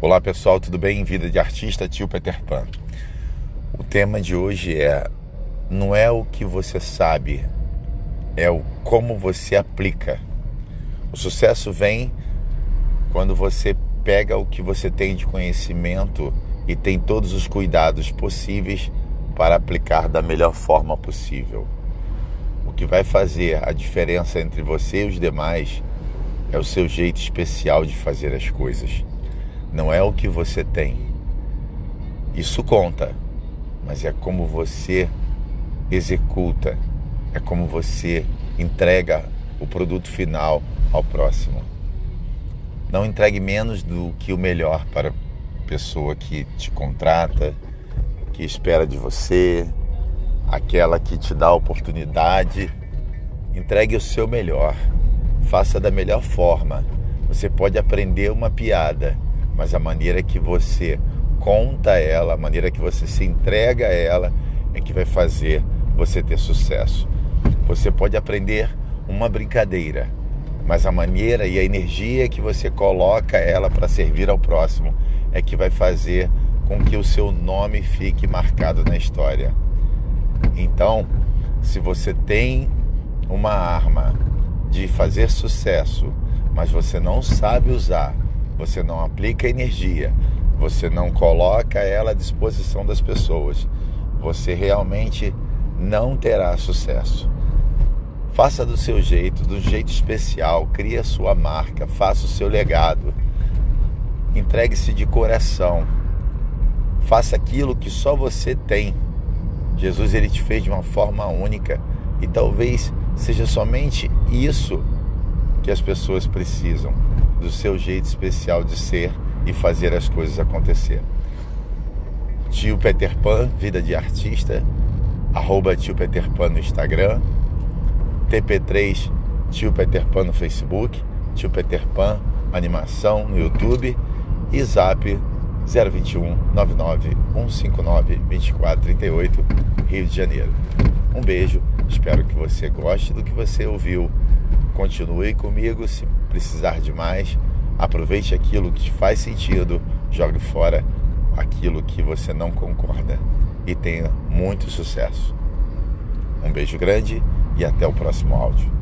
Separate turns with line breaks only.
Olá pessoal, tudo bem? Vida de artista, tio Peter Pan. O tema de hoje é: não é o que você sabe, é o como você aplica. O sucesso vem quando você pega o que você tem de conhecimento e tem todos os cuidados possíveis para aplicar da melhor forma possível. O que vai fazer a diferença entre você e os demais é o seu jeito especial de fazer as coisas não é o que você tem. Isso conta, mas é como você executa, é como você entrega o produto final ao próximo. Não entregue menos do que o melhor para a pessoa que te contrata, que espera de você, aquela que te dá a oportunidade. Entregue o seu melhor, faça da melhor forma. Você pode aprender uma piada mas a maneira que você conta ela, a maneira que você se entrega a ela é que vai fazer você ter sucesso. Você pode aprender uma brincadeira, mas a maneira e a energia que você coloca ela para servir ao próximo é que vai fazer com que o seu nome fique marcado na história. Então, se você tem uma arma de fazer sucesso, mas você não sabe usar, você não aplica energia, você não coloca ela à disposição das pessoas, você realmente não terá sucesso. Faça do seu jeito, do jeito especial, crie a sua marca, faça o seu legado. Entregue-se de coração. Faça aquilo que só você tem. Jesus ele te fez de uma forma única e talvez seja somente isso que as pessoas precisam do seu jeito especial de ser e fazer as coisas acontecer. Tio Peter Pan, Vida de Artista, arroba Tio Peter Pan no Instagram, TP3 Tio Peter Pan no Facebook, Tio Peter Pan Animação no YouTube. E Zap 021 99 159 2438 Rio de Janeiro. Um beijo, espero que você goste do que você ouviu. Continue comigo se precisar de mais. Aproveite aquilo que faz sentido, jogue fora aquilo que você não concorda e tenha muito sucesso. Um beijo grande e até o próximo áudio.